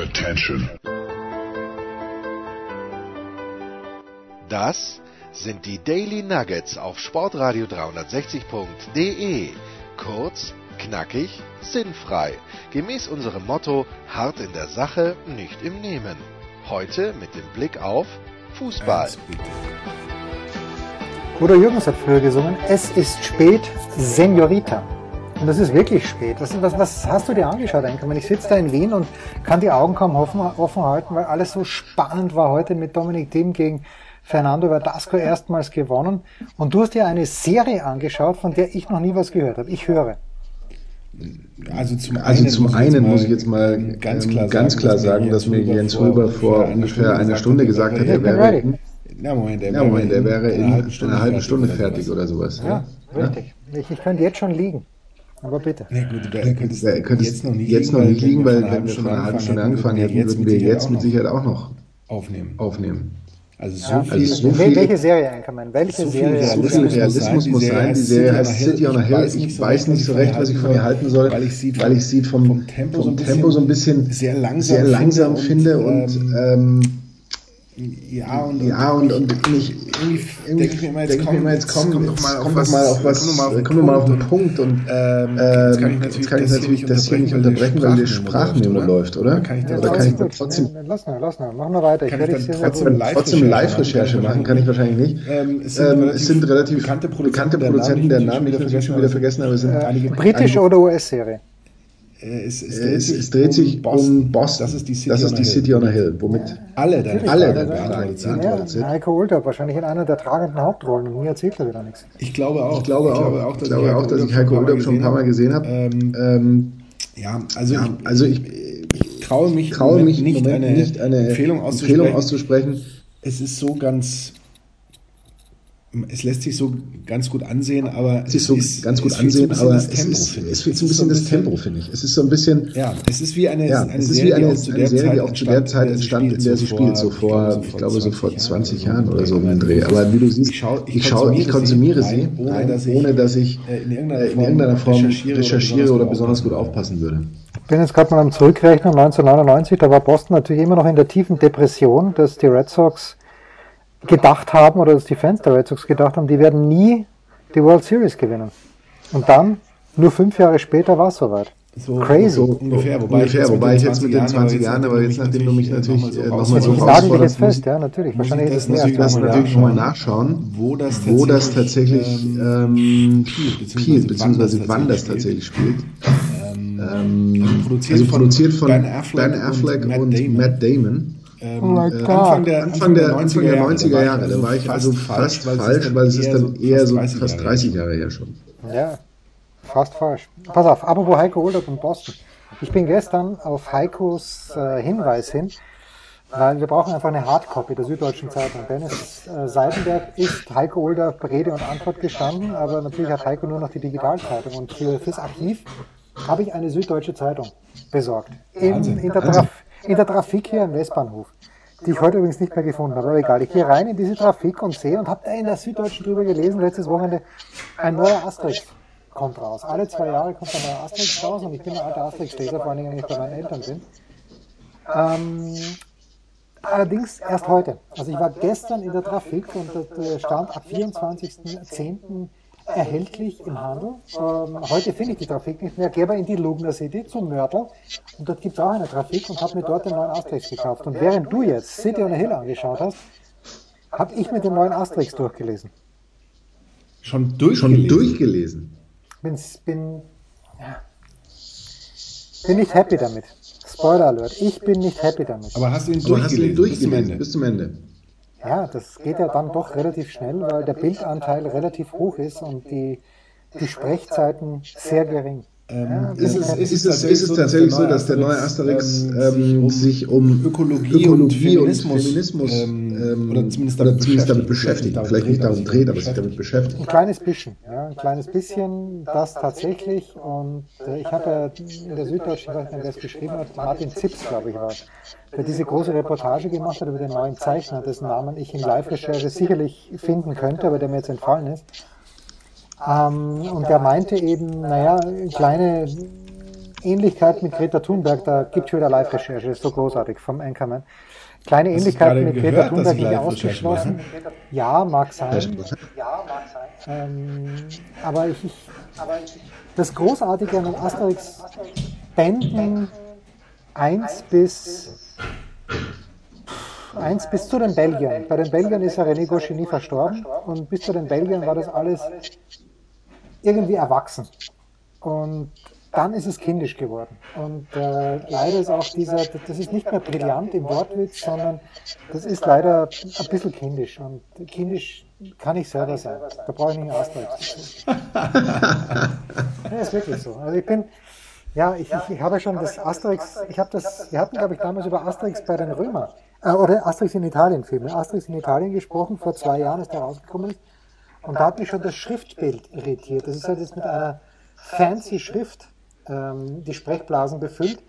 Attention. Das sind die Daily Nuggets auf Sportradio 360.de. Kurz, knackig, sinnfrei. Gemäß unserem Motto: hart in der Sache, nicht im Nehmen. Heute mit dem Blick auf Fußball. Bruder Jürgens hat früher gesungen, es ist spät, Senorita. Und das ist wirklich spät. Was, was, was hast du dir angeschaut, Einkommen? Ich sitze da in Wien und kann die Augen kaum offen, offen halten, weil alles so spannend war heute mit Dominik Thiem gegen Fernando Verdasco erstmals gewonnen. Und du hast dir eine Serie angeschaut, von der ich noch nie was gehört habe. Ich höre. Also zum also einen, zum muss, einen muss, ich jetzt mal ganz klar sagen, ganz klar sagen dass mir Jens Huber vor ungefähr einer Stunde gesagt hat, er wäre, in, ja, Moment, er, ja, Moment, er wäre in einer halben Stunde, fertig oder sowas. Ja, ja richtig. Ich, ich könnte jetzt schon liegen. Aber bitte. Nee, gut, du könntest, ja, könntest jetzt noch nicht jetzt liegen, noch nicht liegen weil, wenn wir von einer halben Stunde angefangen hätten, würden wir jetzt mit Sicherheit auch noch aufnehmen. aufnehmen. Also so ja, viel, also so viel, welche Serie Einkommen? Welche so Serie? So viel Realismus muss sein. Die Serie heißt City on a Hill. Ich weiß nicht so recht, was ich von ihr halten soll, weil ich sie, weil ich sie vom, vom Tempo, so ein bisschen sehr langsam, sehr langsam finde und, ähm, ja, und, ja, und, und ich, irgendwie, irgendwie denke ich mir immer, jetzt, komm, mir jetzt komm, komm doch mal auf was, mal auf was, komm doch mal auf den Punkt und ähm, jetzt kann ich natürlich, kann ich natürlich das hier nicht unterbrechen, weil die Sprachmemo läuft, oder? Kann ich oder kann ich da trotzdem, lass mal, lass mal, mach mal weiter. Kann ich dann trotzdem, trotzdem Live-Recherche machen? Kann ich wahrscheinlich nicht. Ähm, es sind relativ bekannte Produzenten, der Namen, die ich schon wieder vergessen habe, sind einige. Britische oder US-Serie? Äh, es, es, dreht, es, sich es dreht sich um Boston. Boston. Das ist die City, das ist die City on a Hill, womit ja. alle deine alle deine Fragen ja, Heiko Ulter, wahrscheinlich in einer der tragenden Hauptrollen und mir erzählt er wieder nichts. Ich glaube auch. Ich glaube, ich glaube auch, dass, ich, glaube auch, dass ich Heiko Ulter schon ein paar Mal gesehen habe. Ähm, ähm, ja, also, ja, ich, also ich, ich traue mich, traue mich nicht, eine, nicht eine Empfehlung auszusprechen. Empfehlung auszusprechen. Es ist so ganz es lässt sich so ganz gut ansehen, aber es ist so ist, ganz gut ansehen, aber es, Tempo, ist, es fehlt so ein bisschen das Tempo, finde ich. Es ist so ein bisschen, ja, es ist wie eine, ja, eine, Serie, wie eine, eine Serie, die auch zu der Zeit entstand, in der sie spielt, so vor, ich glaube, so vor 20 Jahren oder so im Dreh. Aber wie du siehst, ich, schaue, ich, schau, ich konsumiere sie, ohne dass ich äh, in irgendeiner Form recherchiere oder besonders gut aufpassen würde. Ich bin jetzt gerade mal am Zurückrechnen, 1999, da war Boston natürlich immer noch in der tiefen Depression, dass die Red Sox gedacht haben oder dass die Fans der Red Sox gedacht haben, die werden nie die World Series gewinnen. Und dann, nur fünf Jahre später, war es soweit. So, Crazy. So ungefähr, wobei, ungefähr, ich, wobei ich jetzt mit den 20 Jahren, aber jetzt nachdem du mich natürlich nochmal so, noch mal so Ich nagel dich jetzt fest, ja, natürlich. Wahrscheinlich ist es natürlich, das natürlich nochmal nachschauen, wo das tatsächlich, wo das tatsächlich ähm, spielt, beziehungsweise wann das tatsächlich spielt. Ähm, ähm also produziert, also produziert von Ben Affleck, ben Affleck und, und Matt Damon. Ähm, oh äh, Anfang, der, Anfang, der, Anfang der 90er Jahre, da war ich also fast falsch, weil es ist dann eher so fast 30 Jahre her schon. Ja, fast falsch. Pass auf, apropos Heiko Older und Boston. Ich bin gestern auf Heikos äh, Hinweis hin, weil wir brauchen einfach eine Hardcopy der Süddeutschen Zeitung. Dennis äh, Seidenberg ist Heiko Older Rede und Antwort gestanden, aber natürlich hat Heiko nur noch die Digitalzeitung. Und für, fürs Archiv habe ich eine Süddeutsche Zeitung besorgt. In, in der Wahnsinn in der Trafik hier im Westbahnhof, die ich heute übrigens nicht mehr gefunden habe, aber egal. Ich gehe rein in diese Trafik und sehe und habe in der Süddeutschen drüber gelesen, letztes Wochenende, ein neuer Asterix kommt raus. Alle zwei Jahre kommt ein neuer Asterix raus und ich bin ein alter Asterix-Leser, vor allem wenn ich bei meinen Eltern bin. Ähm, allerdings erst heute. Also ich war gestern in der Trafik und das stand ab 24.10 erhältlich im Handel. Ähm, heute finde ich die Trafik nicht mehr. Gehe aber in die Lugner City zum Mörtel und dort gibt es auch eine Trafik und habe mir dort den neuen Asterix gekauft. Und während du jetzt City on a Hill angeschaut hast, habe ich mir den neuen Asterix durchgelesen. Schon durchgelesen? Schon durchgelesen? Bin, bin, ja, bin nicht happy damit. Spoiler Alert, ich bin nicht happy damit. Aber hast du ihn durchgelesen, du ihn durchgelesen bis zum Ende? Bis zum Ende. Ja, das geht ja dann doch relativ schnell, weil der Bildanteil relativ hoch ist und die, die Sprechzeiten sehr gering. Ähm, ist, es, ist, es, ist, es, tatsächlich so, dass der neue Asterix ähm, ähm sich um Ökologie, Ökologie und Feminismus, und Feminismus ähm, oder zumindest damit, oder zumindest damit beschäftigt, damit vielleicht nicht darum dreht, aber sich damit beschäftigt? Ein kleines bisschen, ja, ein kleines bisschen, das tatsächlich. Und äh, ich habe ja in der Süddeutschen, ich weiß nicht, wer es geschrieben hat, Martin Zips, glaube ich, war der diese große Reportage gemacht hat über den neuen Zeichner, dessen Namen ich in Live-Recherche sicherlich finden könnte, aber der mir jetzt entfallen ist. Ähm, und der meinte eben, naja, kleine Ähnlichkeit mit Greta Thunberg, da gibt es wieder Live-Recherche, ist so großartig vom Anchorman. Kleine Ähnlichkeit mit Greta Thunberg nicht ausgeschlossen. Ja, mag sein. Ja, mag sein. Ähm, aber ich, ich, das Großartige an den Asterix-Bänden 1 bis 1 bis zu den Belgiern. Bei den Belgiern ist ja René Goscinny verstorben und bis zu den Belgiern war das alles irgendwie erwachsen. Und dann ist es kindisch geworden. Und äh, leider ist auch dieser, das ist nicht mehr brillant im Wortwitz, sondern das ist leider ein bisschen kindisch. Und kindisch kann ich selber sein. Da brauche ich nicht Asterix. ja, ist wirklich so. Also ich bin, ja, ich, ich, ich habe schon das Asterix, ich habe das, wir hatten glaube ich damals über Asterix bei den Römern, äh, oder Asterix in Italien Filme, Asterix in Italien gesprochen, vor zwei Jahren ist der rausgekommen. Und da hat mich schon das Schriftbild irritiert. Das ist halt jetzt mit einer fancy Schrift ähm, die Sprechblasen befüllt.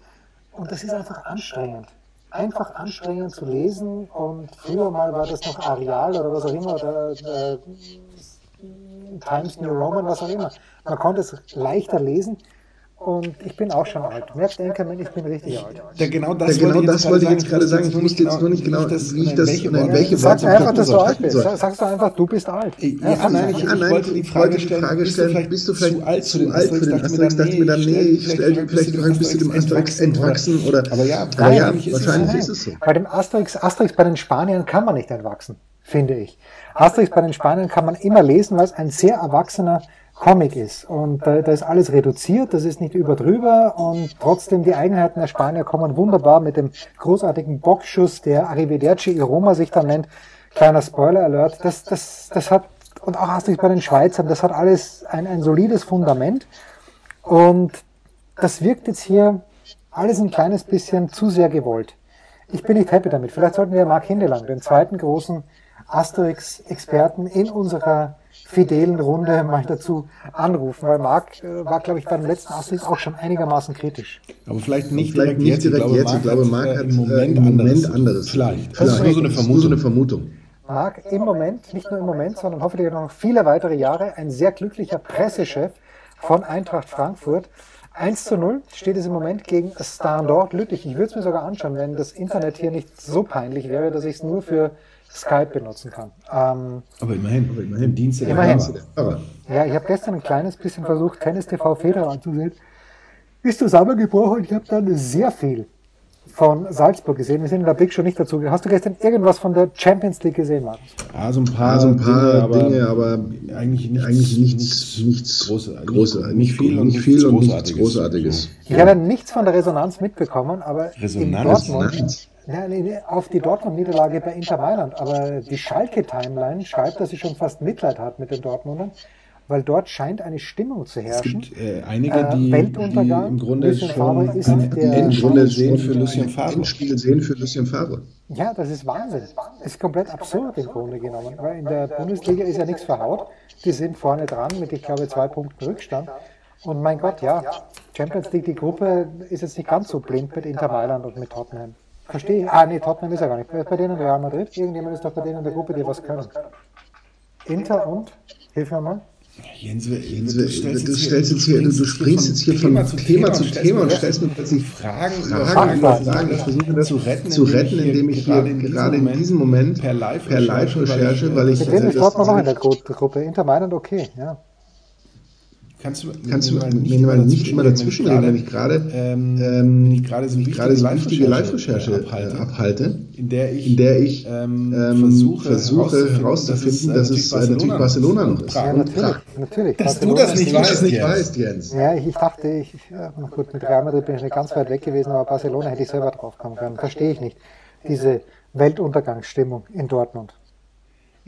Und das ist einfach anstrengend. Einfach anstrengend zu lesen. Und früher mal war das noch Areal oder was auch immer, oder äh, Times New Roman, was auch immer. Man konnte es leichter lesen. Und ich bin auch schon alt. Merkt Enkermann, ich bin richtig alt. Ja, genau das, ja, genau das wollte ich jetzt gerade sagen. Ich wusste jetzt nur nicht genau, wie ich das, welche, welche Sag einfach, dass du alt bist. Sagst du einfach, du bist alt. Ja, nein, ich, ich wollte die Frage stellen, bist du vielleicht zu alt für den Asterix? Dachte mir dann, nee, ich stelle vielleicht noch ein bisschen dem Asterix entwachsen. Oder, aber ja, wahrscheinlich ist es so. Bei dem Asterix, Asterix bei den Spaniern kann man nicht entwachsen, finde ich. Asterix bei den Spaniern kann man immer lesen, weil es ein sehr erwachsener Comic ist. Und da, da ist alles reduziert, das ist nicht überdrüber und trotzdem die Eigenheiten der Spanier kommen wunderbar mit dem großartigen Boxschuss, der Arrivederci Iroma sich dann nennt. Kleiner Spoiler-Alert. Das, das, das hat, und auch hast du bei den Schweizern, das hat alles ein, ein solides Fundament. Und das wirkt jetzt hier alles ein kleines bisschen zu sehr gewollt. Ich bin nicht happy damit. Vielleicht sollten wir Mark Hindelang, den zweiten großen Asterix-Experten in unserer fidelen Runde mal dazu anrufen, weil Marc äh, war, glaube ich, beim letzten Asterix auch schon einigermaßen kritisch. Aber vielleicht nicht vielleicht direkt, nicht direkt jetzt. jetzt. Ich glaube, Marc hat, im Moment, im Moment anderes. anderes. Vielleicht. Das ist nur so eine Vermutung. So eine Vermutung. Marc im Moment, nicht nur im Moment, sondern hoffentlich noch viele weitere Jahre, ein sehr glücklicher Pressechef von Eintracht Frankfurt. 1 zu 0 steht es im Moment gegen Standort Lüttich. Ich würde es mir sogar anschauen, wenn das Internet hier nicht so peinlich wäre, dass ich es nur für Skype benutzen kann. Ähm, aber immerhin, aber immerhin. Dienste der immerhin. Kamera. Ja, ich habe gestern ein kleines bisschen versucht, Tennis TV Feder anzusehen. Ist zusammengebrochen und ich habe dann sehr viel von Salzburg gesehen. Wir sind in der Big schon nicht dazu. Hast du gestern irgendwas von der Champions League gesehen, Markus? Ja, so ein paar, so ein paar Dinge, Dinge, aber, eigentlich, nichts, eigentlich nichts, nichts Große, große, nicht viel und nicht viel und nichts Großartiges. Ich habe nichts von der Resonanz mitbekommen, aber Resonanz, in Dortmund, ja, nee, auf die Dortmund-Niederlage bei Inter Mailand. Aber die Schalke-Timeline schreibt, dass sie schon fast Mitleid hat mit den Dortmundern, weil dort scheint eine Stimmung zu herrschen. Es gibt äh, einige, die, äh, Weltuntergang. die im Grunde Lucien schon ist ein, der Endspiele sehen für Lucien Favre. Endspiele sehen für Lucien Favre. Ja, das ist Wahnsinn. Das ist komplett absurd im Grunde genommen. Weil in der Bundesliga ist ja nichts verhaut. Die sind vorne dran mit, ich glaube, zwei Punkten Rückstand. Und mein Gott, ja, Champions League, die Gruppe ist jetzt nicht ganz so blind mit Inter Mailand und mit Tottenham. Verstehe. Ah, nee, Tottenham ist ja gar nicht. Bei denen Real Madrid. Irgendjemand ist doch bei denen in der Gruppe, die was können. Inter und? Hilf mir mal. Jens, Jens du, stellst, du, stellst jetzt hier, du, du springst jetzt hier von Thema zu Thema und stellst mir plötzlich Fragen, Fragen, Fragen, Fragen. Ich versuche das zu retten, zu retten indem ich hier gerade in diesem Moment per Live-Recherche, weil ich... Mit wem ist Dortmund noch in der Gruppe? Inter Mailand, okay, ja. Kannst du, Kannst du mir mal nicht immer dazwischen reden, wenn ich gerade ähm, ähm, ich gerade so wichtige Live-Recherche abhalte, abhalte, in der ich, in der ich ähm, ähm versuche, versuche herauszufinden, dass es äh, natürlich Barcelona noch ist. Ja, natürlich, natürlich. Dass du das nicht, weißt, nicht weißt, Jens. Ja, ich, ich dachte, ich, gut, mit Real Madrid bin ich nicht ganz weit weg gewesen, aber Barcelona hätte ich selber drauf kommen können. Verstehe ich nicht. Diese Weltuntergangsstimmung in Dortmund.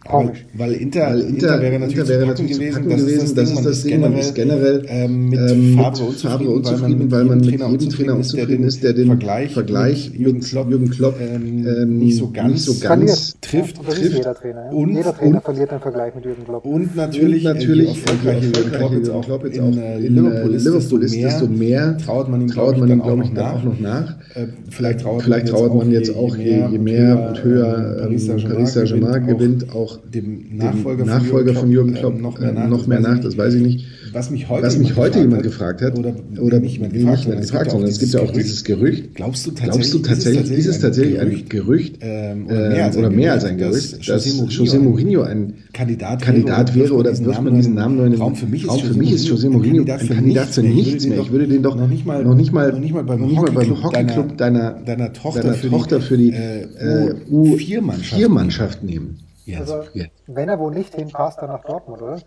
Komisch. Weil Inter, weil Inter, Inter wäre natürlich, Inter wäre natürlich gewesen, das gewesen, das ist das Ding, man ist generell ähm, mit ähm, unzufrieden, unzufrieden, weil man mit jedem Trainer unzufrieden ist, der den Vergleich, Vergleich mit Jürgen Klopp, Jürgen Klopp ähm, ähm, nicht so ganz, nicht so ganz trifft. Ja, trifft. Jeder Trainer. Ja. Und, jeder Trainer und, verliert den Vergleich mit Jürgen Klopp. Und natürlich, und natürlich äh, erfolgreiche Jürgen Klopp jetzt auch in, äh, Liverpool ist, desto mehr traut man ihm, glaube ich, dann auch noch nach. Äh, vielleicht trauert man jetzt auch, je mehr und höher Paris Saint-Germain gewinnt, auch dem Nachfolger, Nachfolger von Jürgen Klopp, äh, noch, mehr nach, noch mehr nach, das weiß ich nicht. was mich heute, was mich heute jemand gefragt hat, oder, oder nicht jemand gefragt, nicht gefragt sondern es gibt ja auch dieses Gerücht. Glaubst du tatsächlich, glaubst du tatsächlich ist es tatsächlich ein Gerücht, ähm, oder, mehr als, oder mehr als ein Gerücht, dass José Mourinho ein Kandidat, Kandidat wäre oder wird man diesen Namen nur in Raum für mich ist, José Mourinho ein Kandidat für nichts mehr. Ich würde den doch noch nicht mal beim Hockeyclub deiner deiner Tochter für die äh, U4-Mannschaft nehmen. Also, wenn er wohl nicht hinpasst, dann nach Dortmund, oder?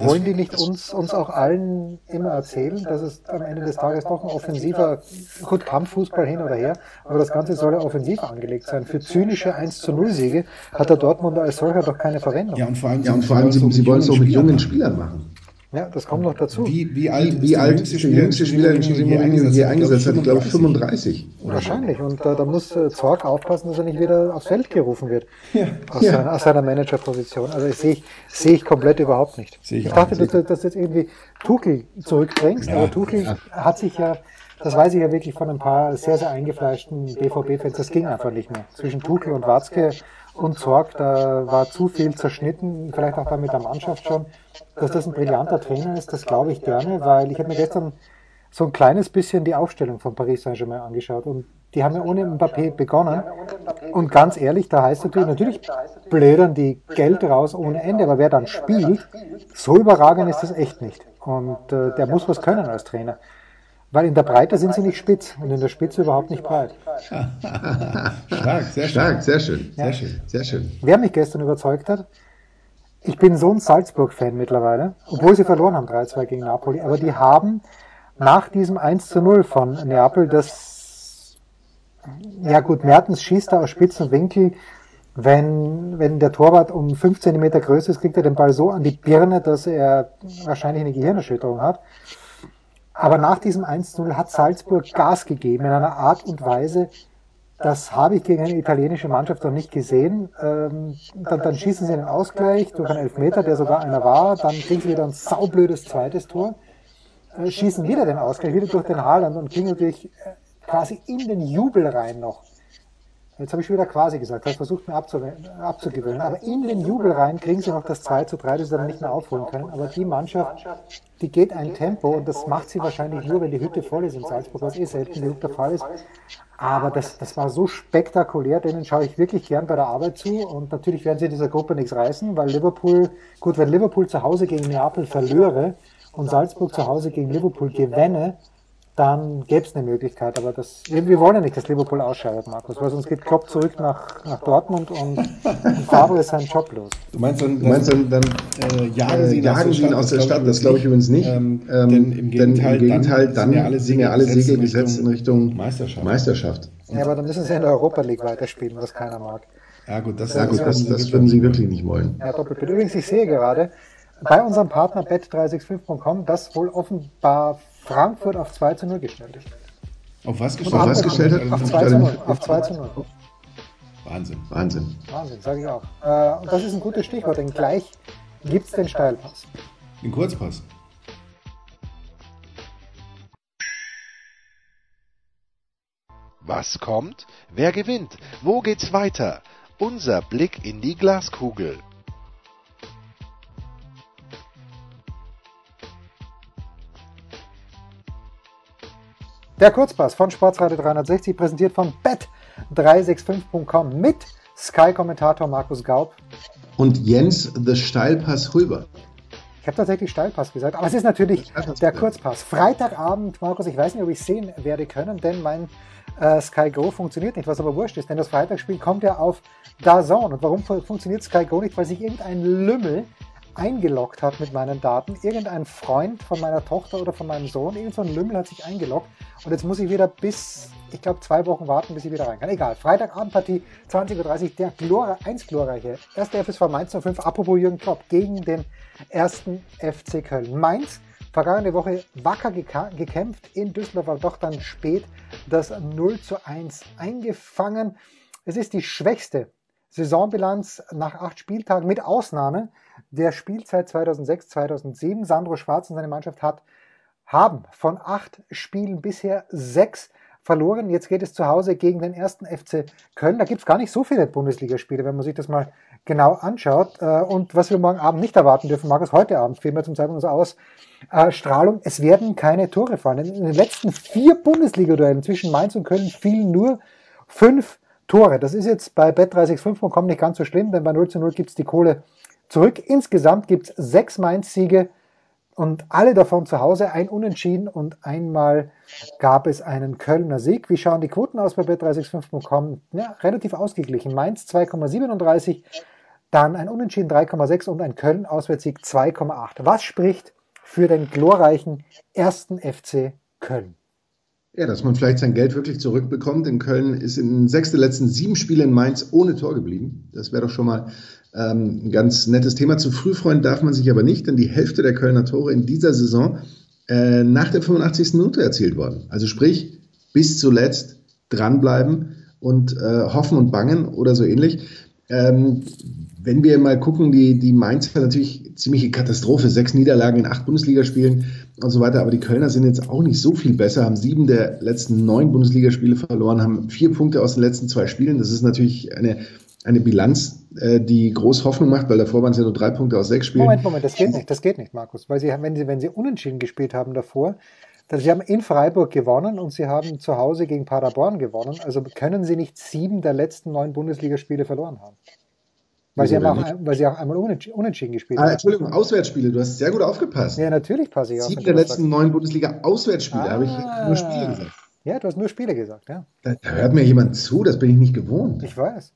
Wollen die nicht uns, uns auch allen immer erzählen, dass es am Ende des Tages doch ein offensiver, gut, Kampffußball hin oder her, aber das Ganze soll ja offensiv angelegt sein. Für zynische 1 zu 0 Siege hat der Dortmunder als solcher doch keine Verwendung. Ja, und vor allem, ja, und vor allem sie, sie wollen es auch mit jungen Spielern machen. Ja, das kommt noch dazu. Wie, wie alt, wie, wie alt ist der jüngste Spieler, den José Mourinho hier eingesetzt hat? Ich glaube 35. Wahrscheinlich. Und äh, da muss äh, Zorg aufpassen, dass er nicht wieder aufs Feld gerufen wird. Ja. Aus, ja. Seiner, aus seiner Managerposition. Also sehe ich, sehe ich komplett überhaupt nicht. Ich, ich dachte, dass, du jetzt irgendwie Tuchel zurückdrängst, ja. aber Tuchel ja. hat sich ja das weiß ich ja wirklich von ein paar sehr, sehr eingefleischten BVB-Fans. Das ging einfach nicht mehr. Zwischen Tuchel und Watzke und Zorg, da war zu viel zerschnitten, vielleicht auch da mit der Mannschaft schon. Dass das ein brillanter Trainer ist, das glaube ich gerne, weil ich habe mir gestern so ein kleines bisschen die Aufstellung von Paris Saint-Germain angeschaut und die haben ja ohne Mbappé begonnen. Und ganz ehrlich, da heißt natürlich, natürlich blödern die Geld raus ohne Ende, aber wer dann spielt, so überragend ist das echt nicht. Und äh, der muss was können als Trainer. Weil in der Breite sind sie nicht spitz und in der Spitze überhaupt nicht breit. stark, sehr schön. Stark, sehr schön. Ja. Sehr schön, sehr schön. Wer mich gestern überzeugt hat, ich bin so ein Salzburg-Fan mittlerweile, obwohl sie verloren haben 3-2 gegen Napoli, aber die haben nach diesem 1 0 von Neapel das, ja gut, Mertens schießt da aus spitzen Winkel, wenn, wenn der Torwart um 5 cm größer ist, kriegt er den Ball so an die Birne, dass er wahrscheinlich eine Gehirnerschütterung hat. Aber nach diesem 1-0 hat Salzburg Gas gegeben in einer Art und Weise, das habe ich gegen eine italienische Mannschaft noch nicht gesehen. Ähm, dann, dann, schießen sie einen Ausgleich durch einen Elfmeter, der sogar einer war. Dann kriegen sie wieder ein saublödes zweites Tor. Äh, schießen wieder den Ausgleich, wieder durch den Haaland und kriegen natürlich äh, quasi in den Jubel rein noch Jetzt habe ich schon wieder quasi gesagt, das versucht mir abzugewöhnen. Aber in den Jubel rein kriegen sie noch das 2 zu 3, das sie dann nicht mehr aufholen können. Aber die Mannschaft, die geht ein Tempo und das macht sie wahrscheinlich nur, wenn die Hütte voll ist in Salzburg, was eh selten genug der Fall ist. Aber das, das war so spektakulär, denen schaue ich wirklich gern bei der Arbeit zu. Und natürlich werden sie in dieser Gruppe nichts reißen, weil Liverpool, gut, wenn Liverpool zu Hause gegen Neapel verlöre und Salzburg zu Hause gegen Liverpool gewinne, dann gäbe es eine Möglichkeit. Aber das, wir wollen ja nicht, dass Liverpool ausscheidet, Markus, weil sonst geht Klopp zurück nach, nach Dortmund und, und Favre ist seinen Job los. Du meinst dann, du meinst dann, dann äh, jagen sie ihn, jagen ihn aus der Stadt? Das glaube ich übrigens nicht. Ähm, ähm, denn im Gegenteil, denn im Gegenteil dann, dann sind ja alle Segel gesetzt in Richtung Meisterschaft. Meisterschaft. Ja, aber dann müssen sie in der Europa League weiterspielen, was keiner mag. Ja gut, das, ja, gut, das, das würden sie wirklich nicht wollen. Ja, doppelt. Übrigens, ich sehe gerade, bei unserem Partner bet365.com, dass wohl offenbar Frankfurt auf 2 zu 0 gestellt ist. Auf was gestellt, auf was gestellt hat? Auf 2 zu 0. Auf 2 zu 0. Wahnsinn, Wahnsinn. Wahnsinn, sage ich auch. Äh, und das ist ein gutes Stichwort, denn gleich gibt es den Steilpass. Den Kurzpass. Was kommt? Wer gewinnt? Wo geht's weiter? Unser Blick in die Glaskugel. Der Kurzpass von Sportsradio 360, präsentiert von bet365.com mit Sky-Kommentator Markus Gaub. Und Jens The Steilpass Hulber. Ich habe tatsächlich Steilpass gesagt, aber es ist natürlich der Kurzpass. Freitagabend, Markus, ich weiß nicht, ob ich sehen werde können, denn mein äh, Sky Go funktioniert nicht, was aber wurscht ist, denn das Freitagsspiel kommt ja auf DAZN. Und warum funktioniert Sky Go nicht? Weil sich irgendein Lümmel eingeloggt hat mit meinen Daten. Irgendein Freund von meiner Tochter oder von meinem Sohn, irgend so Lümmel hat sich eingeloggt. Und jetzt muss ich wieder bis, ich glaube, zwei Wochen warten, bis ich wieder rein kann. Egal. Freitagabendpartie, 20.30 Uhr, der Glor eins glorreiche. Erste FSV Mainz 05, apropos Jürgen Klopp, gegen den ersten FC Köln. Mainz, vergangene Woche wacker gekämpft in Düsseldorf, aber doch dann spät das 0 zu 1 eingefangen. Es ist die schwächste Saisonbilanz nach acht Spieltagen mit Ausnahme der Spielzeit 2006, 2007. Sandro Schwarz und seine Mannschaft hat, haben von acht Spielen bisher sechs verloren. Jetzt geht es zu Hause gegen den ersten FC Köln. Da gibt es gar nicht so viele Bundesligaspiele, wenn man sich das mal genau anschaut äh, und was wir morgen Abend nicht erwarten dürfen, Markus, heute Abend wir zum Zeitpunkt aus, äh, Strahlung, es werden keine Tore fallen. In den letzten vier Bundesliga-Duellen zwischen Mainz und Köln fielen nur fünf Tore. Das ist jetzt bei bet365.com nicht ganz so schlimm, denn bei 0 zu 0 gibt's die Kohle zurück. Insgesamt gibt's sechs Mainz-Siege und alle davon zu Hause, ein Unentschieden und einmal gab es einen Kölner Sieg. Wie schauen die Quoten aus bei bet365.com? Ja, relativ ausgeglichen. Mainz 2,37, dann ein Unentschieden 3,6 und ein Köln-Auswärtssieg 2,8. Was spricht für den glorreichen ersten FC Köln? Ja, dass man vielleicht sein Geld wirklich zurückbekommt. In Köln ist in sechs der letzten sieben Spiele in Mainz ohne Tor geblieben. Das wäre doch schon mal ähm, ein ganz nettes Thema. Zu früh freuen darf man sich aber nicht, denn die Hälfte der Kölner Tore in dieser Saison äh, nach der 85. Minute erzielt worden. Also sprich, bis zuletzt dranbleiben und äh, hoffen und bangen oder so ähnlich. Ähm, wenn wir mal gucken, die, die Mainzer natürlich ziemliche Katastrophe, sechs Niederlagen in acht Bundesligaspielen und so weiter, aber die Kölner sind jetzt auch nicht so viel besser, haben sieben der letzten neun Bundesligaspiele verloren, haben vier Punkte aus den letzten zwei Spielen. Das ist natürlich eine, eine Bilanz, äh, die groß Hoffnung macht, weil davor waren es ja nur drei Punkte aus sechs Spielen. Moment, Moment, das geht nicht, das geht nicht, Markus, weil sie, wenn sie, wenn sie unentschieden gespielt haben davor, dann, sie haben in Freiburg gewonnen und sie haben zu Hause gegen Paderborn gewonnen. Also können sie nicht sieben der letzten neun Bundesligaspiele verloren haben. Weil sie, auch, weil sie auch einmal unentschieden gespielt ah, haben. Entschuldigung, Auswärtsspiele, du hast sehr gut aufgepasst. Ja, natürlich passe ich auf. Sieben der letzten neun Bundesliga-Auswärtsspiele, ah, habe ich nur Spiele gesagt. Ja, du hast nur Spiele gesagt, ja. Da, da, hört mir jemand zu, das bin ich nicht gewohnt. Ich weiß.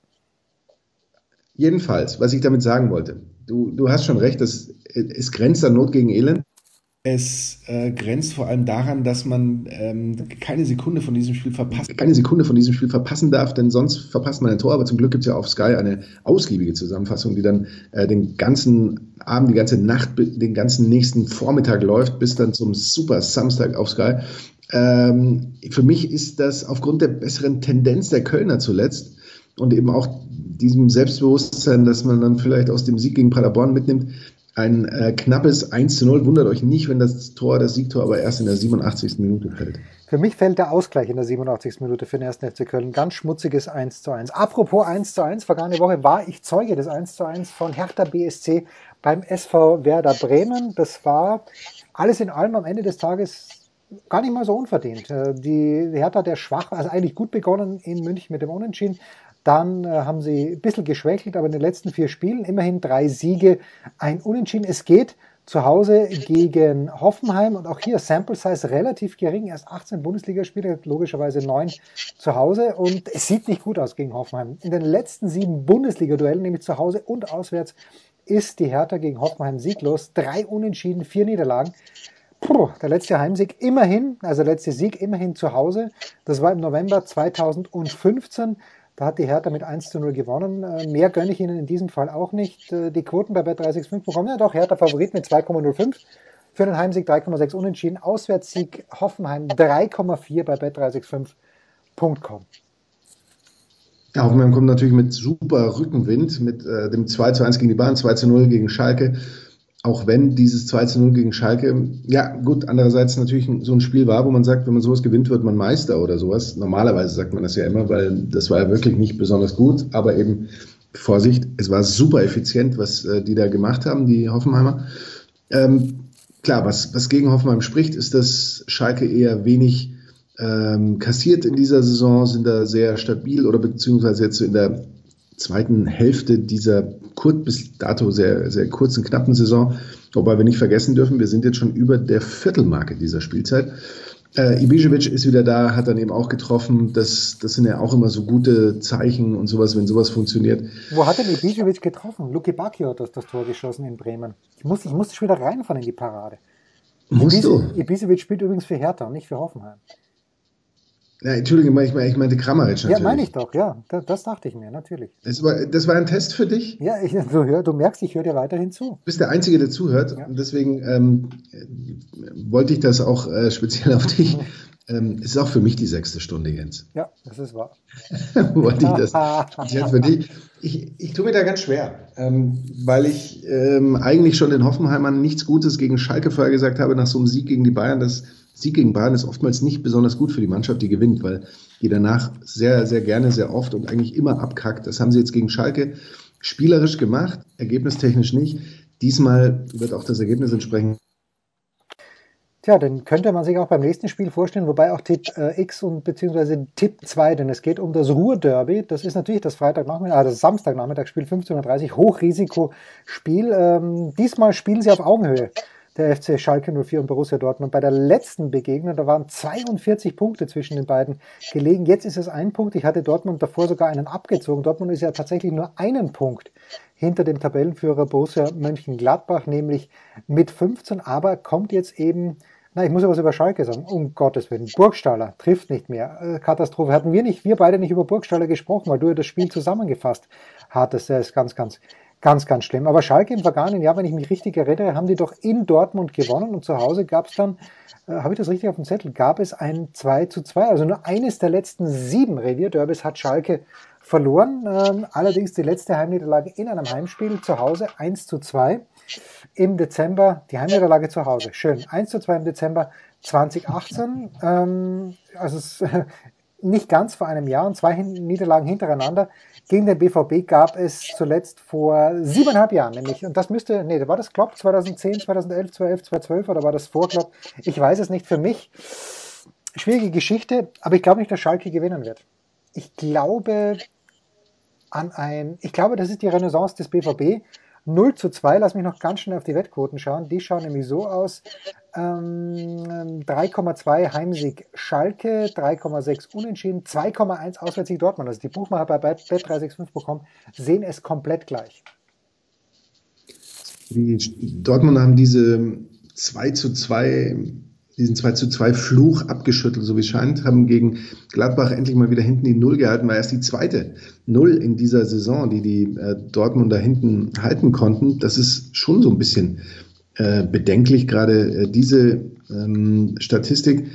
Jedenfalls, was ich damit sagen wollte, du, du hast schon recht, das, es grenzt an Not gegen Elend. Es äh, grenzt vor allem daran, dass man ähm, keine Sekunde von diesem Spiel verpasst. Keine Sekunde von diesem Spiel verpassen darf, denn sonst verpasst man ein Tor. Aber zum Glück gibt es ja auf Sky eine ausgiebige Zusammenfassung, die dann äh, den ganzen Abend, die ganze Nacht, den ganzen nächsten Vormittag läuft, bis dann zum Super Samstag auf Sky. Ähm, für mich ist das aufgrund der besseren Tendenz der Kölner zuletzt und eben auch diesem Selbstbewusstsein, dass man dann vielleicht aus dem Sieg gegen Paderborn mitnimmt, ein äh, knappes 1 zu 0. Wundert euch nicht, wenn das Tor, das Siegtor aber erst in der 87. Minute fällt. Für mich fällt der Ausgleich in der 87. Minute für den ersten FC Köln. Ganz schmutziges 1 zu 1. Apropos 1 zu 1, vergangene Woche war ich Zeuge des 1 zu 1 von Hertha BSC beim SV Werder Bremen. Das war alles in allem am Ende des Tages gar nicht mal so unverdient. Äh, die Hertha der schwach, also eigentlich gut begonnen in München mit dem Unentschieden, dann äh, haben sie ein bisschen geschwächelt, aber in den letzten vier Spielen immerhin drei Siege, ein Unentschieden. Es geht zu Hause gegen Hoffenheim und auch hier Sample Size relativ gering, erst 18 Bundesligaspiele, logischerweise neun zu Hause und es sieht nicht gut aus gegen Hoffenheim. In den letzten sieben Bundesliga-Duellen, nämlich zu Hause und auswärts, ist die Hertha gegen Hoffenheim sieglos. Drei Unentschieden, vier Niederlagen. Puh, der letzte Heimsieg immerhin, also der letzte Sieg immerhin zu Hause. Das war im November 2015. Da hat die Hertha mit 1 zu 0 gewonnen. Äh, mehr gönne ich Ihnen in diesem Fall auch nicht. Äh, die Quoten bei Bet365 bekommen ja doch Hertha Favorit mit 2,05. Für den Heimsieg 3,6 unentschieden. Auswärtssieg Hoffenheim 3,4 bei Bet365.com. Ja, Hoffenheim kommt natürlich mit super Rückenwind, mit äh, dem 2 zu 1 gegen die Bahn, 2 zu 0 gegen Schalke auch wenn dieses 2 zu 0 gegen Schalke, ja gut, andererseits natürlich so ein Spiel war, wo man sagt, wenn man sowas gewinnt, wird man Meister oder sowas. Normalerweise sagt man das ja immer, weil das war ja wirklich nicht besonders gut, aber eben Vorsicht, es war super effizient, was äh, die da gemacht haben, die Hoffenheimer. Ähm, klar, was, was gegen Hoffenheim spricht, ist, dass Schalke eher wenig ähm, kassiert in dieser Saison, sind da sehr stabil oder beziehungsweise jetzt in der zweiten Hälfte dieser kurz bis dato sehr, sehr kurzen, knappen Saison. Wobei wir nicht vergessen dürfen, wir sind jetzt schon über der Viertelmarke dieser Spielzeit. Äh, Ibišević ist wieder da, hat dann eben auch getroffen. Das, das sind ja auch immer so gute Zeichen und sowas, wenn sowas funktioniert. Wo hat denn Ibišević getroffen? Luki Bacchio hat das, das Tor geschossen in Bremen. Ich muss, ich muss schon wieder reinfahren in die Parade. Musst du? Ibišević spielt übrigens für Hertha nicht für Hoffenheim. Ja, Entschuldige, ich, meine, ich meinte Kramaric natürlich. Ja, meine ich doch, ja. Das, das, dachte ich mir, natürlich. Das war, das war ein Test für dich? Ja, ich, du, hör, du merkst, ich höre dir weiterhin zu. Du bist der Einzige, der zuhört. Ja. Und deswegen ähm, wollte ich das auch äh, speziell auf dich. ähm, es ist auch für mich die sechste Stunde, Jens. Ja, das ist wahr. wollte ich das speziell für dich. Ich, ich tue mir da ganz schwer, ähm, weil ich ähm, eigentlich schon den Hoffenheimern nichts Gutes gegen Schalke vorher gesagt habe, nach so einem Sieg gegen die Bayern, dass Sieg gegen Bayern ist oftmals nicht besonders gut für die Mannschaft, die gewinnt, weil die danach sehr, sehr gerne, sehr oft und eigentlich immer abkackt. Das haben sie jetzt gegen Schalke spielerisch gemacht, ergebnistechnisch nicht. Diesmal wird auch das Ergebnis entsprechend Tja, dann könnte man sich auch beim nächsten Spiel vorstellen, wobei auch Tipp äh, X und beziehungsweise Tipp 2, denn es geht um das Ruhr-Derby. Das ist natürlich das Freitagnachmittag, das Samstagnachmittagsspiel 15.30 Uhr, Hochrisikospiel. Ähm, diesmal spielen sie auf Augenhöhe der FC Schalke 04 und Borussia Dortmund. Bei der letzten Begegnung, da waren 42 Punkte zwischen den beiden gelegen. Jetzt ist es ein Punkt. Ich hatte Dortmund davor sogar einen abgezogen. Dortmund ist ja tatsächlich nur einen Punkt hinter dem Tabellenführer Borussia Mönchengladbach, nämlich mit 15, aber kommt jetzt eben na, ich muss aber was über Schalke sagen. Um Gottes Willen. Burgstaller trifft nicht mehr. Äh, Katastrophe. Hatten wir nicht, wir beide nicht über Burgstaller gesprochen, weil du das Spiel zusammengefasst hattest. Das ist ganz, ganz, ganz, ganz schlimm. Aber Schalke im vergangenen Jahr, wenn ich mich richtig erinnere, haben die doch in Dortmund gewonnen und zu Hause gab es dann, äh, habe ich das richtig auf dem Zettel, gab es ein 2 zu 2. Also nur eines der letzten sieben Revierderbys hat Schalke verloren. Ähm, allerdings die letzte Heimniederlage in einem Heimspiel zu Hause 1 zu 2 im Dezember, die Heimniederlage zu Hause. Schön. 1 zu 2 im Dezember 2018. Ähm, also es, nicht ganz vor einem Jahr und zwei Niederlagen hintereinander. Gegen den BVB gab es zuletzt vor siebeneinhalb Jahren, nämlich, und das müsste, nee, war das Klopp 2010, 2011, 2011, 2012 oder war das vor Klopp? Ich weiß es nicht. Für mich schwierige Geschichte, aber ich glaube nicht, dass Schalke gewinnen wird. Ich glaube an ein, ich glaube, das ist die Renaissance des BVB 0 zu 2, lass mich noch ganz schnell auf die Wettquoten schauen. Die schauen nämlich so aus. Ähm, 3,2 Heimsieg Schalke, 3,6 Unentschieden, 2,1 Auswärtssieg Dortmund. Also die Buchmacher bei Bet365 bekommen, sehen es komplett gleich. Dortmund haben diese 2 zu 2 diesen 2 zu 2 Fluch abgeschüttelt, so wie es scheint, haben gegen Gladbach endlich mal wieder hinten die Null gehalten, war erst die zweite Null in dieser Saison, die die äh, Dortmund da hinten halten konnten. Das ist schon so ein bisschen äh, bedenklich, gerade äh, diese ähm, Statistik.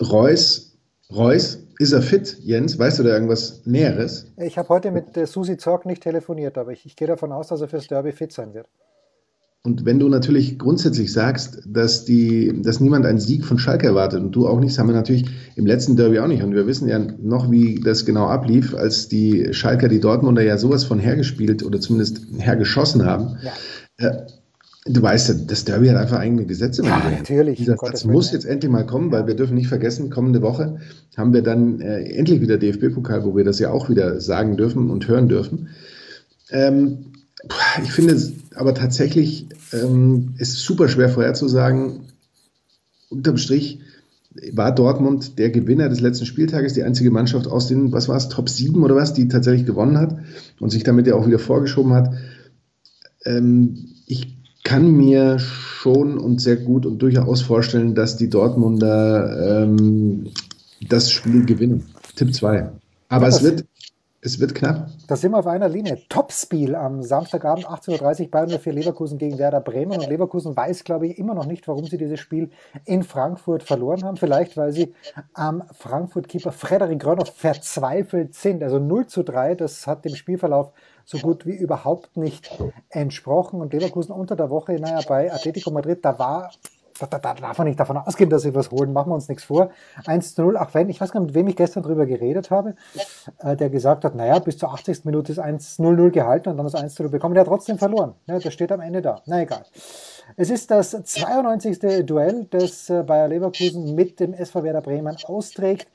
Reus, Reus, ist er fit, Jens? Weißt du da irgendwas Näheres? Ich habe heute mit äh, Susi Zorg nicht telefoniert, aber ich, ich gehe davon aus, dass er fürs Derby fit sein wird. Und wenn du natürlich grundsätzlich sagst, dass, die, dass niemand einen Sieg von Schalke erwartet und du auch nicht, das haben wir natürlich im letzten Derby auch nicht. Und wir wissen ja noch, wie das genau ablief, als die Schalker die Dortmunder ja sowas von hergespielt oder zumindest hergeschossen haben. Ja. Äh, du weißt ja, das Derby hat einfach eigene Gesetze. Ja, natürlich. Dieser Satz muss jetzt endlich mal kommen, weil wir dürfen nicht vergessen, kommende Woche haben wir dann äh, endlich wieder DFB-Pokal, wo wir das ja auch wieder sagen dürfen und hören dürfen. Ähm, ich finde es aber tatsächlich ähm, ist super schwer vorherzusagen. Unterm Strich war Dortmund der Gewinner des letzten Spieltages, die einzige Mannschaft aus den, was war es, Top 7 oder was, die tatsächlich gewonnen hat und sich damit ja auch wieder vorgeschoben hat. Ähm, ich kann mir schon und sehr gut und durchaus vorstellen, dass die Dortmunder ähm, das Spiel gewinnen. Tipp 2. Aber ja, es wird, es wird knapp. Da sind wir auf einer Linie. Topspiel am Samstagabend 18.30 Uhr Bayern 04 Leverkusen gegen Werder Bremen. Und Leverkusen weiß, glaube ich, immer noch nicht, warum sie dieses Spiel in Frankfurt verloren haben. Vielleicht, weil sie am Frankfurt-Keeper Frederik Grönow verzweifelt sind. Also 0 zu 3, das hat dem Spielverlauf so gut wie überhaupt nicht entsprochen. Und Leverkusen unter der Woche, naja, bei Atletico Madrid, da war da, da, darf man nicht davon ausgehen, dass sie was holen. Machen wir uns nichts vor. 1 zu 0, auch wenn, ich weiß gar nicht, mit wem ich gestern drüber geredet habe, äh, der gesagt hat, naja, bis zur 80. Minute ist 1 0 0 gehalten und dann ist 1 zu 0 bekommen. Der hat trotzdem verloren. Ja, das steht am Ende da. Na egal. Es ist das 92. Duell, das äh, Bayer Leverkusen mit dem SV Werder Bremen austrägt.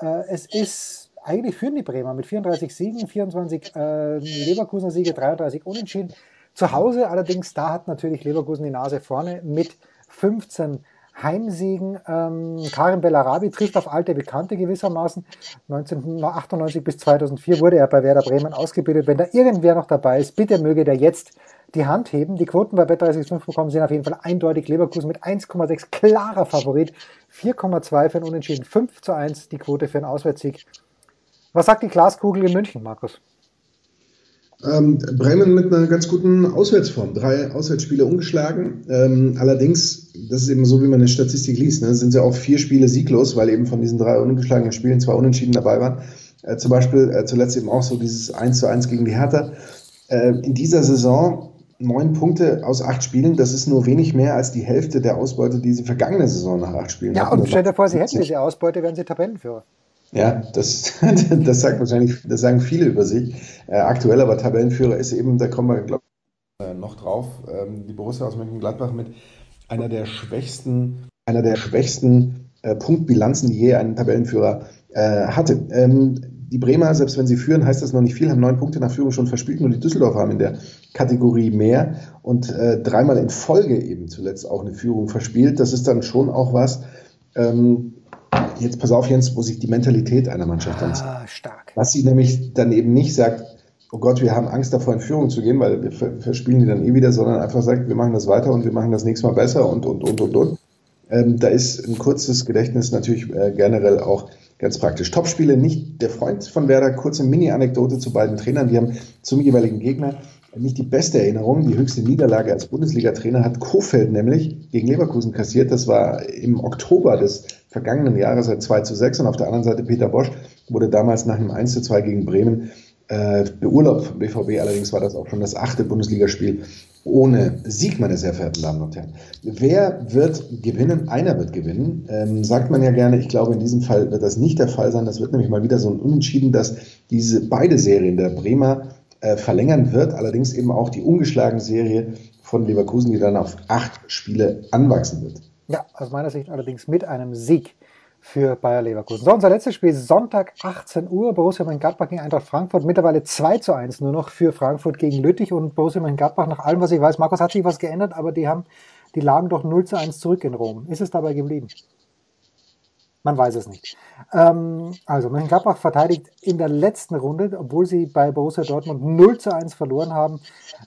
Äh, es ist eigentlich führen die Bremer mit 34 Siegen, 24 äh, Leverkusener Siege, 33 Unentschieden. Zu Hause allerdings, da hat natürlich Leverkusen die Nase vorne mit 15 Heimsiegen. Ähm, Karim Bellarabi trifft auf alte Bekannte gewissermaßen. 1998 bis 2004 wurde er bei Werder Bremen ausgebildet. Wenn da irgendwer noch dabei ist, bitte möge der jetzt die Hand heben. Die Quoten bei Bet365 bekommen sind auf jeden Fall eindeutig. Leverkusen mit 1,6 klarer Favorit. 4,2 für ein Unentschieden. 5 zu 1 die Quote für einen Auswärtssieg. Was sagt die Glaskugel in München, Markus? Ähm, Bremen mit einer ganz guten Auswärtsform. Drei Auswärtsspiele ungeschlagen. Ähm, allerdings, das ist eben so, wie man eine Statistik liest, ne, sind ja auch vier Spiele sieglos, weil eben von diesen drei ungeschlagenen Spielen zwei Unentschieden dabei waren. Äh, zum Beispiel äh, zuletzt eben auch so dieses 1 zu 1 gegen die Hertha. Äh, in dieser Saison neun Punkte aus acht Spielen, das ist nur wenig mehr als die Hälfte der Ausbeute, die sie vergangene Saison nach acht Spielen ja, hatten. Ja, und stell dir vor, sie hätten diese Ausbeute, wären sie Tabellenführer. Ja, das, das sagt wahrscheinlich, das sagen viele über sich. Äh, aktuell aber Tabellenführer ist eben, da kommen wir, glaube ich, äh, noch drauf, ähm, die Borussia aus Mönchengladbach mit einer der schwächsten, einer der schwächsten äh, Punktbilanzen, die je ein Tabellenführer äh, hatte. Ähm, die Bremer, selbst wenn sie führen, heißt das noch nicht viel, haben neun Punkte nach Führung schon verspielt, nur die Düsseldorfer haben in der Kategorie mehr und äh, dreimal in Folge eben zuletzt auch eine Führung verspielt. Das ist dann schon auch was. Ähm, jetzt pass auf, Jens, wo sich die Mentalität einer Mannschaft ah, stark. Was sie nämlich dann eben nicht sagt, oh Gott, wir haben Angst davor, in Führung zu gehen, weil wir verspielen die dann eh wieder, sondern einfach sagt, wir machen das weiter und wir machen das nächste Mal besser und, und, und, und, und. Ähm, da ist ein kurzes Gedächtnis natürlich äh, generell auch ganz praktisch. Topspiele, nicht der Freund von Werder, kurze Mini-Anekdote zu beiden Trainern, die haben zum jeweiligen Gegner nicht die beste Erinnerung. Die höchste Niederlage als Bundesliga-Trainer hat Kofeld nämlich gegen Leverkusen kassiert. Das war im Oktober des vergangenen Jahres, seit 2 zu 6. Und auf der anderen Seite Peter Bosch wurde damals nach einem 1 zu 2 gegen Bremen äh, beurlaubt vom BVB. Allerdings war das auch schon das achte Bundesligaspiel ohne Sieg, meine sehr verehrten Damen und Herren. Wer wird gewinnen? Einer wird gewinnen. Ähm, sagt man ja gerne. Ich glaube, in diesem Fall wird das nicht der Fall sein. Das wird nämlich mal wieder so ein Unentschieden, dass diese beide Serien der Bremer äh, verlängern wird. Allerdings eben auch die ungeschlagene Serie von Leverkusen, die dann auf acht Spiele anwachsen wird. Ja, aus meiner Sicht allerdings mit einem Sieg für Bayer Leverkusen. So, unser letztes Spiel Sonntag 18 Uhr. Borussia Mönchengladbach gegen Eintracht Frankfurt. Mittlerweile 2 zu 1 nur noch für Frankfurt gegen Lüttich und Borussia Mönchengladbach. Nach allem, was ich weiß, Markus hat sich was geändert, aber die haben, die lagen doch 0 zu 1 zurück in Rom. Ist es dabei geblieben? Man weiß es nicht. Ähm, also Mönchengladbach verteidigt in der letzten Runde, obwohl sie bei Borussia Dortmund 0 zu 1 verloren haben,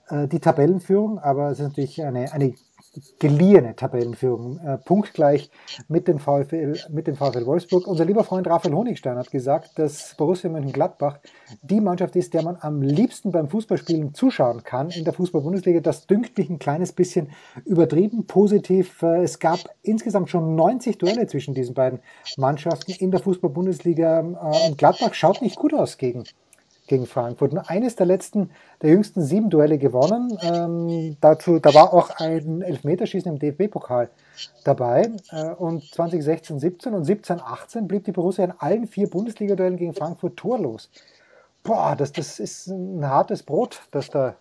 äh, die Tabellenführung. Aber es ist natürlich eine, eine geliehene Tabellenführung, äh, punktgleich mit dem, VfL, mit dem VfL Wolfsburg. Unser lieber Freund Raphael Honigstein hat gesagt, dass Borussia Mönchengladbach die Mannschaft ist, der man am liebsten beim Fußballspielen zuschauen kann in der Fußball-Bundesliga. Das dünkt mich ein kleines bisschen übertrieben positiv. Äh, es gab insgesamt schon 90 Duelle zwischen diesen beiden Mannschaften in der Fußball-Bundesliga äh, und Gladbach schaut nicht gut aus gegen gegen Frankfurt. Nur eines der letzten, der jüngsten sieben Duelle gewonnen. Ähm, dazu, da war auch ein Elfmeterschießen im DFB-Pokal dabei. Äh, und 2016, 17 und 17, 18 blieb die Borussia in allen vier Bundesliga-Duellen gegen Frankfurt torlos. Boah, das, das ist ein hartes Brot, das da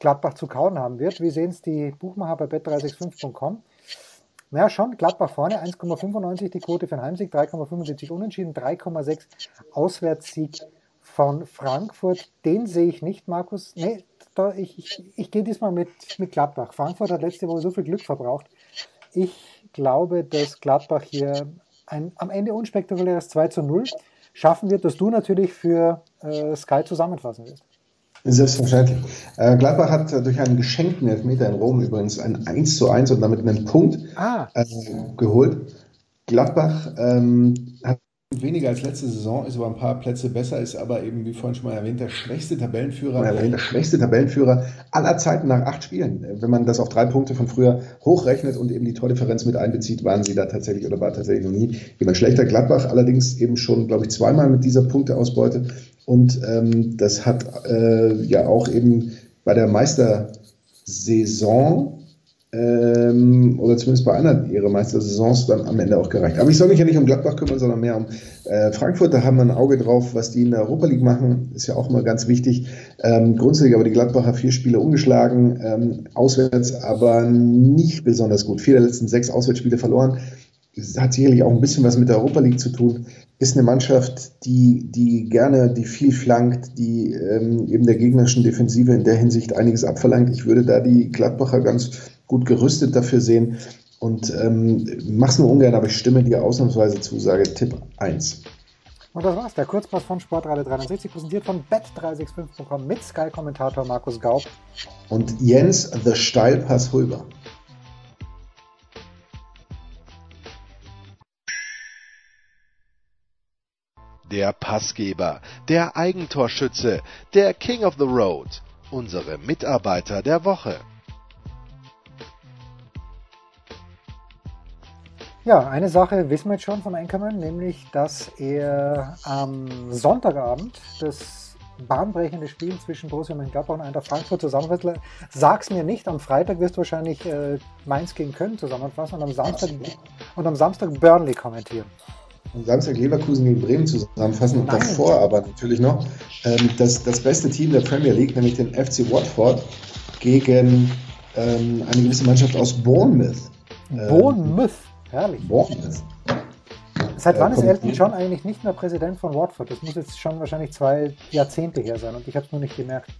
Gladbach zu kauen haben wird. Wie sehen es die Buchmacher bei bet365.com? Naja, schon, Gladbach vorne, 1,95 die Quote für einen Heimsieg, 3,75 Unentschieden, 3,6 Auswärtssieg von Frankfurt, den sehe ich nicht, Markus. Nee, da, ich, ich, ich gehe diesmal mit, mit Gladbach. Frankfurt hat letzte Woche so viel Glück verbraucht. Ich glaube, dass Gladbach hier ein am Ende unspektakuläres 2 zu 0 schaffen wird, das du natürlich für äh, Sky zusammenfassen wirst. Selbstverständlich. Äh, Gladbach hat äh, durch einen geschenkten Elfmeter in Rom übrigens ein 1 zu 1 und damit einen Punkt ah. äh, geholt. Gladbach ähm, hat weniger als letzte Saison, ist aber ein paar Plätze besser, ist aber eben, wie vorhin schon mal erwähnt, der schwächste Tabellenführer. Ja, der schwächste Tabellenführer aller Zeiten nach acht Spielen. Wenn man das auf drei Punkte von früher hochrechnet und eben die Tordifferenz mit einbezieht, waren sie da tatsächlich oder war tatsächlich noch nie jemand schlechter. Gladbach allerdings eben schon, glaube ich, zweimal mit dieser Punkteausbeute. Und ähm, das hat äh, ja auch eben bei der Meistersaison ähm, oder zumindest bei einer ihrer Meistersaisons dann am Ende auch gereicht. Aber ich soll mich ja nicht um Gladbach kümmern, sondern mehr um äh, Frankfurt. Da haben wir ein Auge drauf, was die in der Europa League machen. Ist ja auch immer ganz wichtig. Ähm, grundsätzlich aber die Gladbacher vier Spiele umgeschlagen, ähm, auswärts aber nicht besonders gut. Vier der letzten sechs Auswärtsspiele verloren. Das hat sicherlich auch ein bisschen was mit der Europa League zu tun. Ist eine Mannschaft, die, die gerne, die viel flankt, die ähm, eben der gegnerischen Defensive in der Hinsicht einiges abverlangt. Ich würde da die Gladbacher ganz gut gerüstet dafür sehen. Und ähm, mach's nur ungern, aber ich stimme dir ausnahmsweise zu, sage Tipp 1. Und das war's, der Kurzpass von Sportradio 360, präsentiert von bet365.com mit Sky-Kommentator Markus Gaub. Und Jens The Steilpass Hulber. Der Passgeber, der Eigentorschütze, der King of the Road, unsere Mitarbeiter der Woche. Ja, eine Sache wissen wir jetzt schon vom Anchorman, nämlich, dass er am Sonntagabend das bahnbrechende Spiel zwischen Borussia Mönchengladbach und Eintracht Frankfurt zusammenfasst. Sag's mir nicht, am Freitag wirst du wahrscheinlich äh, Mainz gegen Köln zusammenfassen und am Samstag und am Samstag Burnley kommentieren. Am Samstag Leverkusen gegen Bremen zusammenfassen und Nein. davor aber natürlich noch ähm, das, das beste Team der Premier League, nämlich den FC Watford, gegen ähm, eine gewisse Mannschaft aus Bournemouth. Bournemouth, herrlich. Bournemouth. Seit wann ist Elton John eigentlich nicht mehr Präsident von Watford? Das muss jetzt schon wahrscheinlich zwei Jahrzehnte her sein und ich habe es nur nicht gemerkt.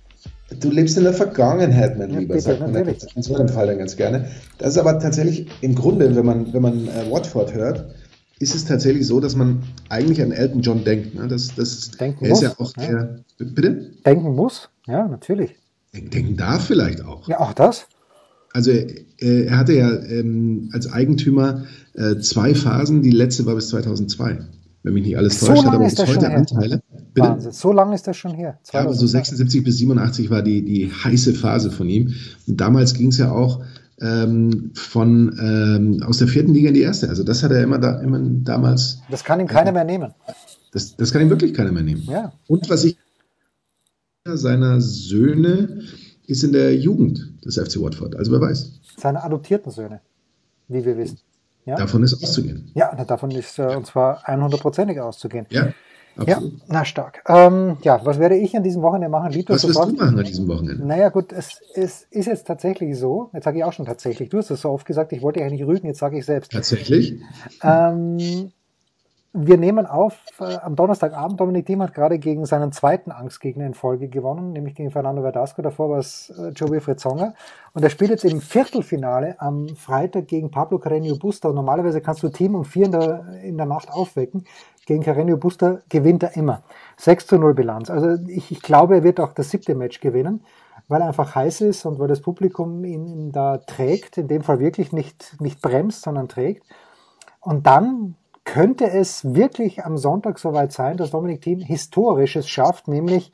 Du lebst in der Vergangenheit, mein ja, Lieber, bitte, sagt man natürlich. in so einem Fall dann ganz gerne. Das ist aber tatsächlich im Grunde, wenn man, wenn man äh, Watford hört, ist es tatsächlich so, dass man eigentlich an Elton John denkt. Ne? Das, das, Denken er muss. ist ja auch der. Ja. Bitte? Denken muss, ja, natürlich. Denken darf vielleicht auch. Ja, auch das. Also er, er hatte ja ähm, als Eigentümer äh, zwei Phasen. Die letzte war bis 2002, wenn mich nicht alles so täuscht, hat aber bis heute Anteile. Wahnsinn. So lange ist das schon her. 2002. Ja, aber so 76 bis 87 war die, die heiße Phase von ihm. Und damals ging es ja auch ähm, von ähm, aus der vierten Liga in die erste. Also das hat er immer, da, immer damals. Das kann ihm keiner mehr nehmen. Das, das kann ihm wirklich keiner mehr nehmen. Ja. Und was ich seiner Söhne ist in der Jugend des FC Watford. Also wer weiß. Seine adoptierten Söhne, wie wir wissen. Ja? Davon ist auszugehen. Ja, davon ist äh, und zwar 100%ig auszugehen. Ja. Absolut. Ja, na stark. Ähm, ja, was werde ich an diesem Wochenende machen? Lieb, was wirst du machen an diesem Wochenende? Naja gut, es, es ist jetzt tatsächlich so, jetzt sage ich auch schon tatsächlich, du hast es so oft gesagt, ich wollte eigentlich rügen, jetzt sage ich selbst. Tatsächlich? Ähm, wir nehmen auf äh, am Donnerstagabend. Dominik Thiem hat gerade gegen seinen zweiten Angstgegner in Folge gewonnen, nämlich gegen Fernando Verdasco. Davor war es äh, Joe Wilfried Zonger. Und er spielt jetzt im Viertelfinale am Freitag gegen Pablo Carreño Busta. Und normalerweise kannst du Team um vier in der, in der Nacht aufwecken. Gegen Carreño Busta gewinnt er immer. 6 zu 0 Bilanz. Also ich, ich glaube, er wird auch das siebte Match gewinnen, weil er einfach heiß ist und weil das Publikum ihn, ihn da trägt. In dem Fall wirklich nicht, nicht bremst, sondern trägt. Und dann könnte es wirklich am Sonntag soweit sein, dass Dominik Thiem Historisches schafft, nämlich,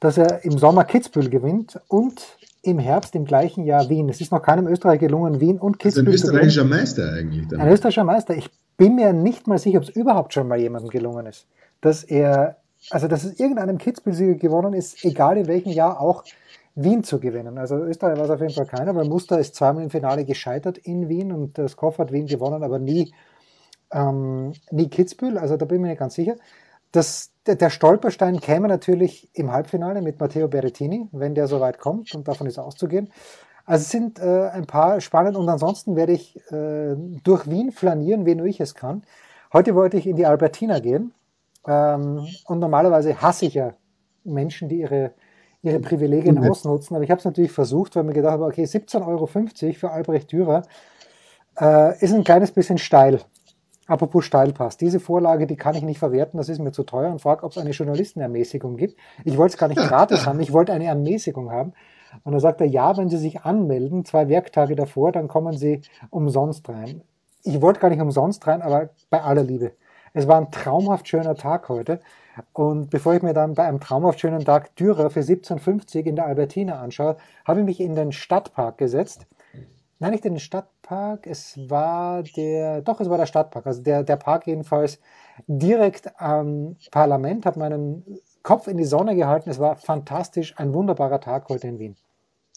dass er im Sommer Kitzbühel gewinnt und im Herbst im gleichen Jahr Wien. Es ist noch keinem Österreicher gelungen, Wien und Kitzbühel also ein österreichischer Meister eigentlich. Dann. Ein österreichischer Meister. Ich bin mir nicht mal sicher, ob es überhaupt schon mal jemandem gelungen ist, dass er, also dass es irgendeinem Kitzbühel-Sieger gewonnen ist, egal in welchem Jahr auch Wien zu gewinnen. Also Österreich war es auf jeden Fall keiner, weil Muster ist zweimal im Finale gescheitert in Wien und das Koff hat Wien gewonnen, aber nie ähm, nie Kitzbühel, also da bin ich mir nicht ganz sicher. Das, der, der Stolperstein käme natürlich im Halbfinale mit Matteo Berrettini, wenn der so weit kommt und davon ist auszugehen. Also es sind äh, ein paar spannend und ansonsten werde ich äh, durch Wien flanieren, wie nur ich es kann. Heute wollte ich in die Albertina gehen ähm, und normalerweise hasse ich ja Menschen, die ihre, ihre Privilegien mhm. ausnutzen, aber ich habe es natürlich versucht, weil mir gedacht habe, okay, 17,50 Euro für Albrecht Dürer äh, ist ein kleines bisschen steil. Apropos Steilpass. Diese Vorlage, die kann ich nicht verwerten, das ist mir zu teuer und frage, ob es eine Journalistenermäßigung gibt. Ich wollte es gar nicht gratis haben, ich wollte eine Ermäßigung haben. Und dann sagt er, ja, wenn Sie sich anmelden, zwei Werktage davor, dann kommen Sie umsonst rein. Ich wollte gar nicht umsonst rein, aber bei aller Liebe. Es war ein traumhaft schöner Tag heute. Und bevor ich mir dann bei einem traumhaft schönen Tag Dürer für 17,50 in der Albertina anschaue, habe ich mich in den Stadtpark gesetzt Nein, nicht den Stadtpark, es war der, doch, es war der Stadtpark, also der, der Park jedenfalls direkt am Parlament, habe meinen Kopf in die Sonne gehalten, es war fantastisch, ein wunderbarer Tag heute in Wien.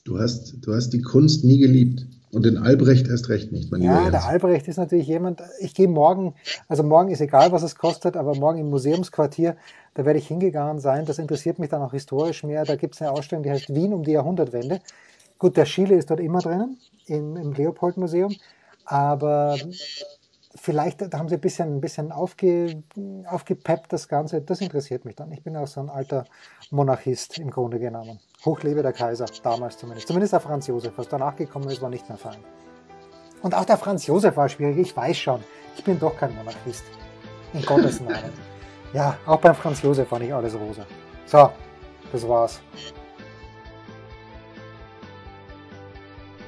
Du hast, du hast die Kunst nie geliebt. Und den Albrecht erst recht nicht, mein Ja, der Albrecht ist natürlich jemand, ich gehe morgen, also morgen ist egal, was es kostet, aber morgen im Museumsquartier, da werde ich hingegangen sein, das interessiert mich dann auch historisch mehr, da gibt es eine Ausstellung, die heißt Wien um die Jahrhundertwende. Gut, der Schiele ist dort immer drinnen, im, im Leopold-Museum. Aber vielleicht da haben sie ein bisschen, ein bisschen aufge, aufgepeppt, das Ganze. Das interessiert mich dann. Ich bin auch so ein alter Monarchist im Grunde genommen. Hochlebe der Kaiser, damals zumindest. Zumindest der Franz Josef. Was danach gekommen ist, war nicht mehr fein. Und auch der Franz Josef war schwierig. Ich weiß schon. Ich bin doch kein Monarchist. In Gottes Namen. Ja, auch beim Franz Josef war nicht alles rosa. So, das war's.